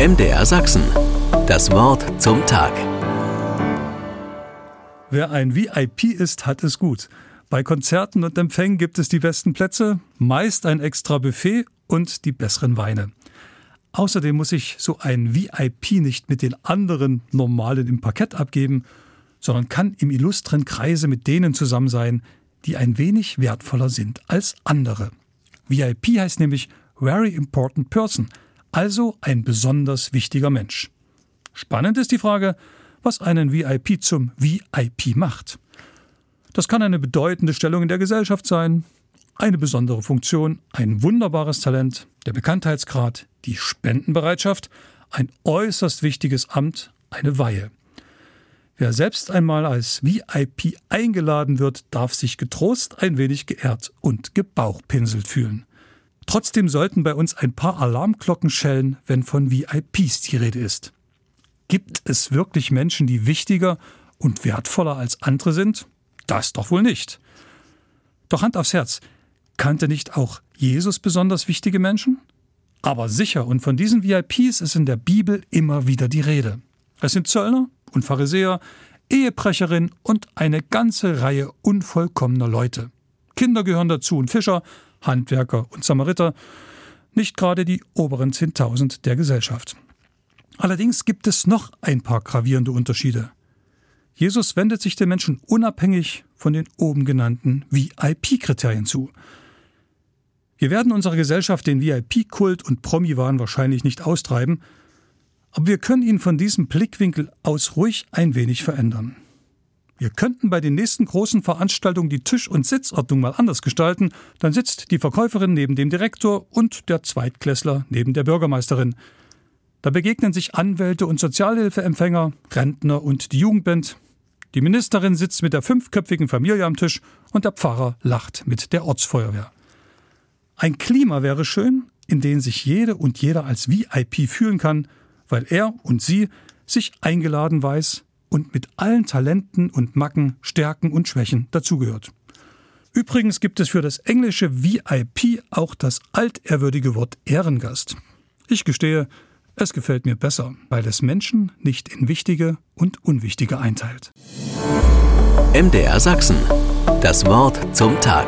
MDR Sachsen. Das Wort zum Tag. Wer ein VIP ist, hat es gut. Bei Konzerten und Empfängen gibt es die besten Plätze, meist ein extra Buffet und die besseren Weine. Außerdem muss ich so ein VIP nicht mit den anderen normalen im Parkett abgeben, sondern kann im illustren Kreise mit denen zusammen sein, die ein wenig wertvoller sind als andere. VIP heißt nämlich Very Important Person, also ein besonders wichtiger Mensch. Spannend ist die Frage, was einen VIP zum VIP macht. Das kann eine bedeutende Stellung in der Gesellschaft sein, eine besondere Funktion, ein wunderbares Talent, der Bekanntheitsgrad, die Spendenbereitschaft, ein äußerst wichtiges Amt, eine Weihe. Wer selbst einmal als VIP eingeladen wird, darf sich getrost ein wenig geehrt und gebauchpinselt fühlen. Trotzdem sollten bei uns ein paar Alarmglocken schellen, wenn von VIPs die Rede ist. Gibt es wirklich Menschen, die wichtiger und wertvoller als andere sind? Das doch wohl nicht. Doch Hand aufs Herz, kannte nicht auch Jesus besonders wichtige Menschen? Aber sicher, und von diesen VIPs ist in der Bibel immer wieder die Rede. Es sind Zöllner und Pharisäer, Ehebrecherin und eine ganze Reihe unvollkommener Leute. Kinder gehören dazu und Fischer, Handwerker und Samariter, nicht gerade die oberen 10.000 der Gesellschaft. Allerdings gibt es noch ein paar gravierende Unterschiede. Jesus wendet sich den Menschen unabhängig von den oben genannten VIP-Kriterien zu. Wir werden unserer Gesellschaft den VIP-Kult und Promi-Wahn wahrscheinlich nicht austreiben, aber wir können ihn von diesem Blickwinkel aus ruhig ein wenig verändern. Wir könnten bei den nächsten großen Veranstaltungen die Tisch- und Sitzordnung mal anders gestalten, dann sitzt die Verkäuferin neben dem Direktor und der Zweitklässler neben der Bürgermeisterin. Da begegnen sich Anwälte und Sozialhilfeempfänger, Rentner und die Jugendband. Die Ministerin sitzt mit der fünfköpfigen Familie am Tisch und der Pfarrer lacht mit der Ortsfeuerwehr. Ein Klima wäre schön, in dem sich jede und jeder als VIP fühlen kann, weil er und sie sich eingeladen weiß und mit allen Talenten und Macken, Stärken und Schwächen dazugehört. Übrigens gibt es für das englische VIP auch das altehrwürdige Wort Ehrengast. Ich gestehe, es gefällt mir besser, weil es Menschen nicht in wichtige und unwichtige einteilt. MDR Sachsen. Das Wort zum Tag.